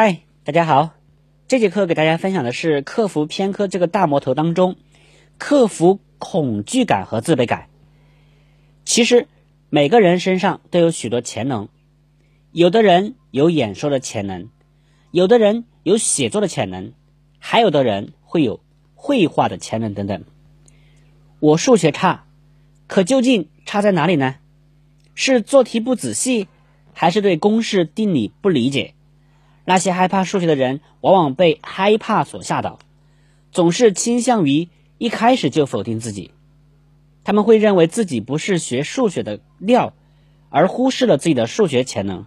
嗨，大家好，这节课给大家分享的是克服偏科这个大魔头当中，克服恐惧感和自卑感。其实每个人身上都有许多潜能，有的人有演说的潜能，有的人有写作的潜能，还有的人会有绘画的潜能等等。我数学差，可究竟差在哪里呢？是做题不仔细，还是对公式定理不理解？那些害怕数学的人，往往被害怕所吓倒，总是倾向于一开始就否定自己。他们会认为自己不是学数学的料，而忽视了自己的数学潜能。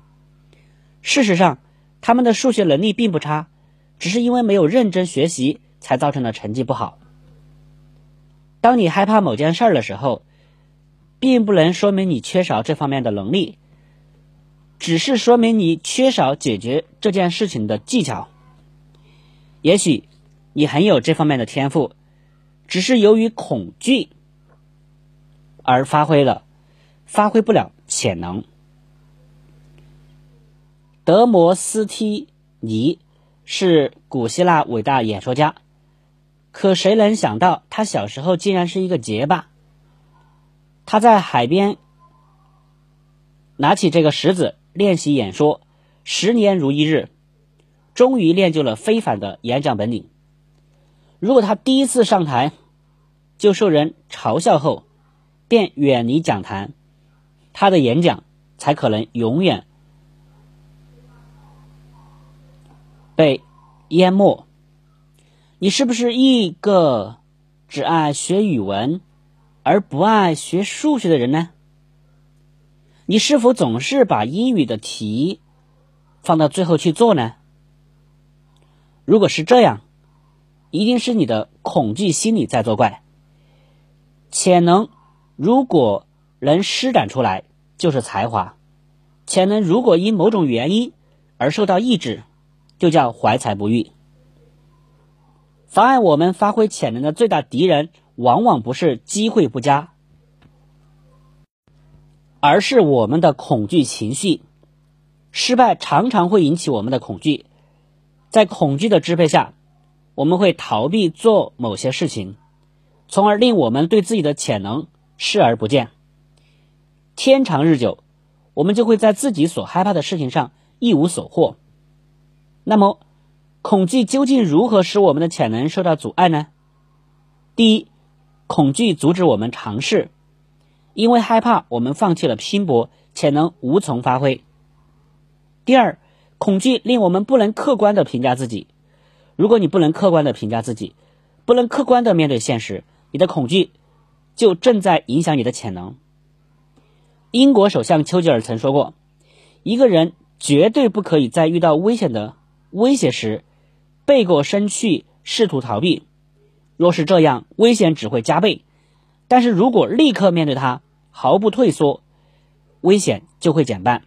事实上，他们的数学能力并不差，只是因为没有认真学习，才造成了成绩不好。当你害怕某件事儿的时候，并不能说明你缺少这方面的能力。只是说明你缺少解决这件事情的技巧。也许你很有这方面的天赋，只是由于恐惧而发挥了，发挥不了潜能。德摩斯梯尼是古希腊伟大演说家，可谁能想到他小时候竟然是一个结巴？他在海边拿起这个石子。练习演说，十年如一日，终于练就了非凡的演讲本领。如果他第一次上台就受人嘲笑后，便远离讲坛，他的演讲才可能永远被淹没。你是不是一个只爱学语文而不爱学数学的人呢？你是否总是把英语的题放到最后去做呢？如果是这样，一定是你的恐惧心理在作怪。潜能如果能施展出来，就是才华；潜能如果因某种原因而受到抑制，就叫怀才不遇。妨碍我们发挥潜能的最大敌人，往往不是机会不佳。而是我们的恐惧情绪，失败常常会引起我们的恐惧，在恐惧的支配下，我们会逃避做某些事情，从而令我们对自己的潜能视而不见。天长日久，我们就会在自己所害怕的事情上一无所获。那么，恐惧究竟如何使我们的潜能受到阻碍呢？第一，恐惧阻止我们尝试。因为害怕，我们放弃了拼搏，潜能无从发挥。第二，恐惧令我们不能客观的评价自己。如果你不能客观的评价自己，不能客观的面对现实，你的恐惧就正在影响你的潜能。英国首相丘吉尔曾说过：“一个人绝对不可以在遇到危险的威胁时背过身去试图逃避，若是这样，危险只会加倍。”但是如果立刻面对它，毫不退缩，危险就会减半。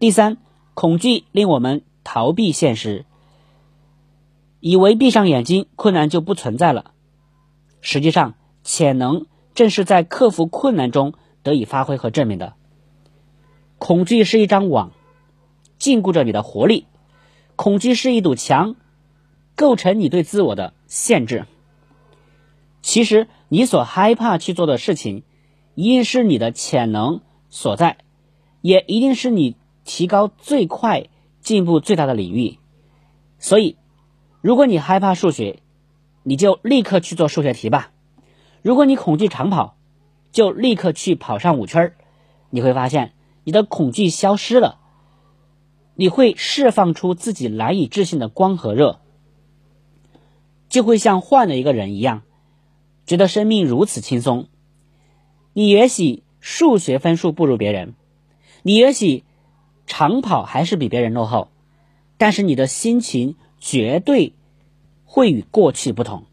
第三，恐惧令我们逃避现实，以为闭上眼睛，困难就不存在了。实际上，潜能正是在克服困难中得以发挥和证明的。恐惧是一张网，禁锢着你的活力；恐惧是一堵墙，构成你对自我的限制。其实，你所害怕去做的事情，一定是你的潜能所在，也一定是你提高最快、进步最大的领域。所以，如果你害怕数学，你就立刻去做数学题吧；如果你恐惧长跑，就立刻去跑上五圈儿。你会发现，你的恐惧消失了，你会释放出自己难以置信的光和热，就会像换了一个人一样。觉得生命如此轻松，你也许数学分数不如别人，你也许长跑还是比别人落后，但是你的心情绝对会与过去不同，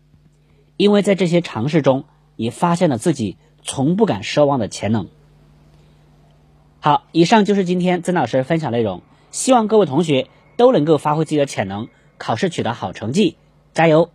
因为在这些尝试中，你发现了自己从不敢奢望的潜能。好，以上就是今天曾老师分享内容，希望各位同学都能够发挥自己的潜能，考试取得好成绩，加油！